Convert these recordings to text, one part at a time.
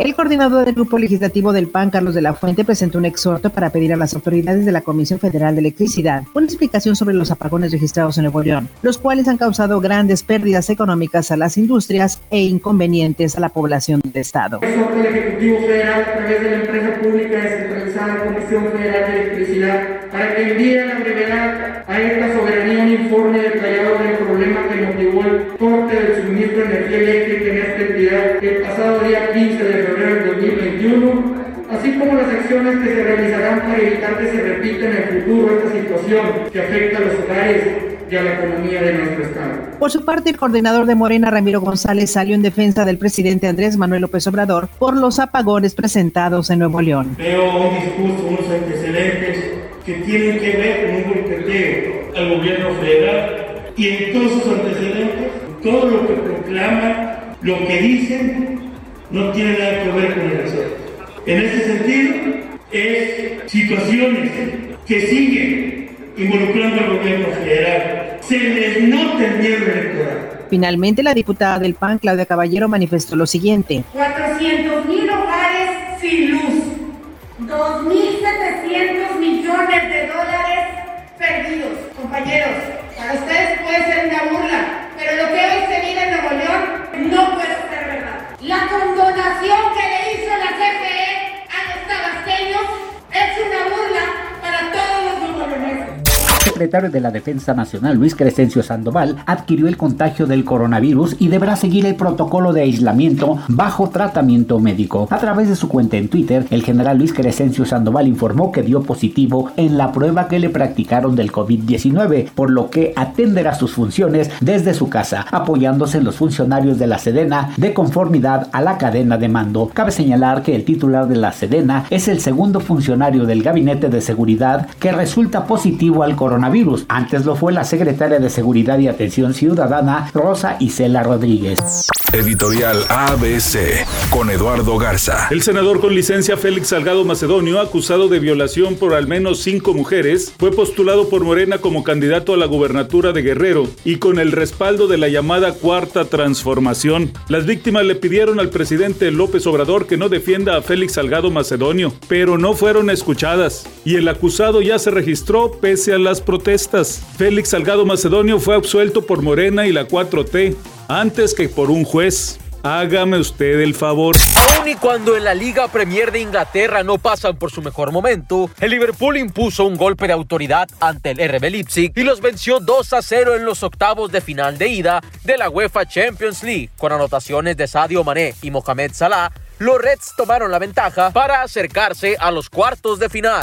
El coordinador del Grupo Legislativo del PAN, Carlos de la Fuente, presentó un exhorto para pedir a las autoridades de la Comisión Federal de Electricidad una explicación sobre los apagones registrados en Nuevo León, los cuales han causado grandes pérdidas económicas a las industrias e inconvenientes a la población del Estado. Exhorto al Ejecutivo Federal a través de la empresa pública descentralizada Comisión Federal de Electricidad para que envíe a la brevedad a esta soberanía un informe detallado del problema que motivó el corte del suministro de energía eléctrica en esta entidad el pasado día 15 de febrero 2021, así como las acciones que se realizarán para evitar que se repita en el futuro esta situación que afecta a los hogares y a la economía de nuestro Estado. Por su parte, el coordinador de Morena, Ramiro González, salió en defensa del presidente Andrés Manuel López Obrador por los apagones presentados en Nuevo León. Veo un discurso, unos antecedentes que tienen que ver con un golpeteo al gobierno federal y en todos sus antecedentes, todo lo que proclaman, lo que dicen, no tiene nada que ver con el hacer. En ese sentido, es situaciones que siguen involucrando al gobierno federal. Se les nota el miedo electoral. Finalmente, la diputada del PAN, Claudia Caballero, manifestó lo siguiente. 400 mil hogares sin luz, 2.700 millones de dólares perdidos. Compañeros, para ustedes puede ser una burla, pero lo que hoy se vive en Nuevo León no puede ser verdad. La condonación que le hizo la CFE a los tabasqueños es una burla para todos los nuevoleoneses secretario de la Defensa Nacional, Luis Crescencio Sandoval, adquirió el contagio del coronavirus y deberá seguir el protocolo de aislamiento bajo tratamiento médico. A través de su cuenta en Twitter, el general Luis Crescencio Sandoval informó que dio positivo en la prueba que le practicaron del COVID-19, por lo que atenderá sus funciones desde su casa, apoyándose en los funcionarios de la Sedena de conformidad a la cadena de mando. Cabe señalar que el titular de la Sedena es el segundo funcionario del Gabinete de Seguridad que resulta positivo al coronavirus virus. Antes lo fue la secretaria de Seguridad y Atención Ciudadana, Rosa Isela Rodríguez. Editorial ABC con Eduardo Garza. El senador con licencia Félix Salgado Macedonio, acusado de violación por al menos cinco mujeres, fue postulado por Morena como candidato a la gubernatura de Guerrero y con el respaldo de la llamada Cuarta Transformación. Las víctimas le pidieron al presidente López Obrador que no defienda a Félix Salgado Macedonio, pero no fueron escuchadas y el acusado ya se registró pese a las protestas. Félix Salgado Macedonio fue absuelto por Morena y la 4T antes que por un juez. Hágame usted el favor. Aún y cuando en la Liga Premier de Inglaterra no pasan por su mejor momento, el Liverpool impuso un golpe de autoridad ante el RB Leipzig y los venció 2 a 0 en los octavos de final de ida de la UEFA Champions League, con anotaciones de Sadio Mané y Mohamed Salah. Los Reds tomaron la ventaja para acercarse a los cuartos de final.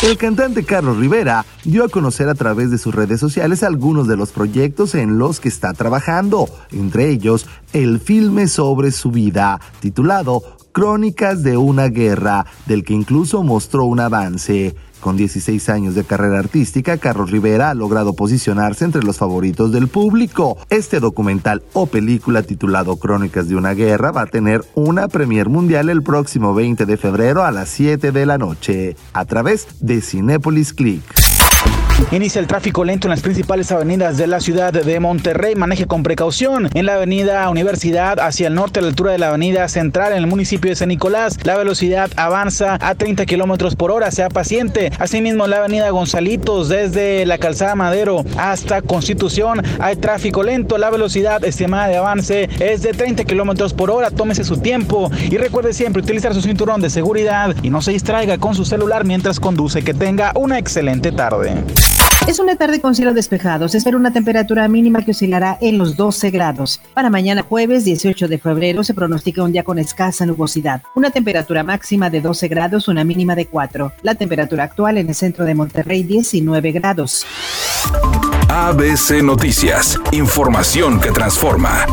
El cantante Carlos Rivera dio a conocer a través de sus redes sociales algunos de los proyectos en los que está trabajando, entre ellos el filme sobre su vida, titulado Crónicas de una guerra, del que incluso mostró un avance. Con 16 años de carrera artística, Carlos Rivera ha logrado posicionarse entre los favoritos del público. Este documental o película titulado Crónicas de una guerra va a tener una premier mundial el próximo 20 de febrero a las 7 de la noche, a través de Cinepolis Click. Inicia el tráfico lento en las principales avenidas de la ciudad de Monterrey. Maneje con precaución. En la avenida Universidad hacia el norte a la altura de la avenida Central en el municipio de San Nicolás. La velocidad avanza a 30 kilómetros por hora. Sea paciente. Asimismo, en la avenida Gonzalitos desde la calzada Madero hasta Constitución hay tráfico lento. La velocidad estimada de avance es de 30 kilómetros por hora. Tómese su tiempo y recuerde siempre utilizar su cinturón de seguridad y no se distraiga con su celular mientras conduce. Que tenga una excelente tarde. Es una tarde con cielo despejado. Se espera una temperatura mínima que oscilará en los 12 grados. Para mañana jueves 18 de febrero se pronostica un día con escasa nubosidad. Una temperatura máxima de 12 grados, una mínima de 4. La temperatura actual en el centro de Monterrey 19 grados. ABC Noticias. Información que transforma.